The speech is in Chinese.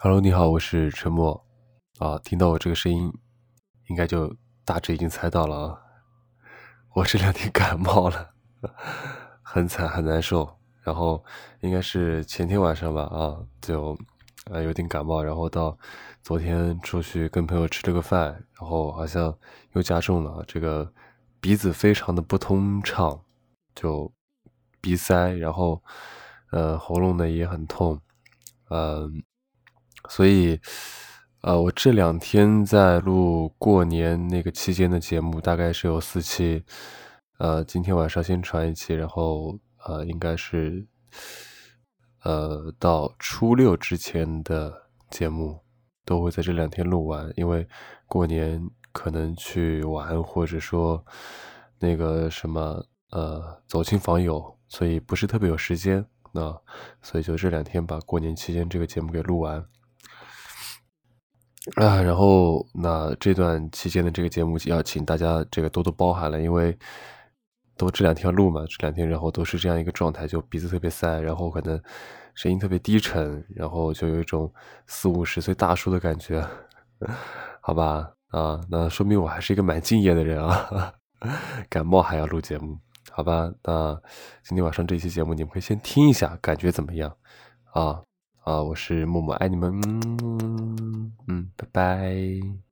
Hello，你好，我是陈默啊。听到我这个声音，应该就大致已经猜到了啊。我这两天感冒了，很惨，很难受。然后应该是前天晚上吧啊，就呃有点感冒，然后到昨天出去跟朋友吃了个饭，然后好像又加重了，这个鼻子非常的不通畅，就鼻塞，然后呃喉咙呢也很痛，嗯。所以，呃，我这两天在录过年那个期间的节目，大概是有四期，呃，今天晚上先传一期，然后呃，应该是，呃，到初六之前的节目都会在这两天录完，因为过年可能去玩，或者说那个什么，呃，走亲访友，所以不是特别有时间，那所以就这两天把过年期间这个节目给录完。啊，然后那这段期间的这个节目要请大家这个多多包涵了，因为都这两天录嘛，这两天然后都是这样一个状态，就鼻子特别塞，然后可能声音特别低沉，然后就有一种四五十岁大叔的感觉，好吧？啊，那说明我还是一个蛮敬业的人啊，感冒还要录节目，好吧？那今天晚上这期节目你们可以先听一下，感觉怎么样？啊？啊，我是木木爱你们，嗯，拜拜。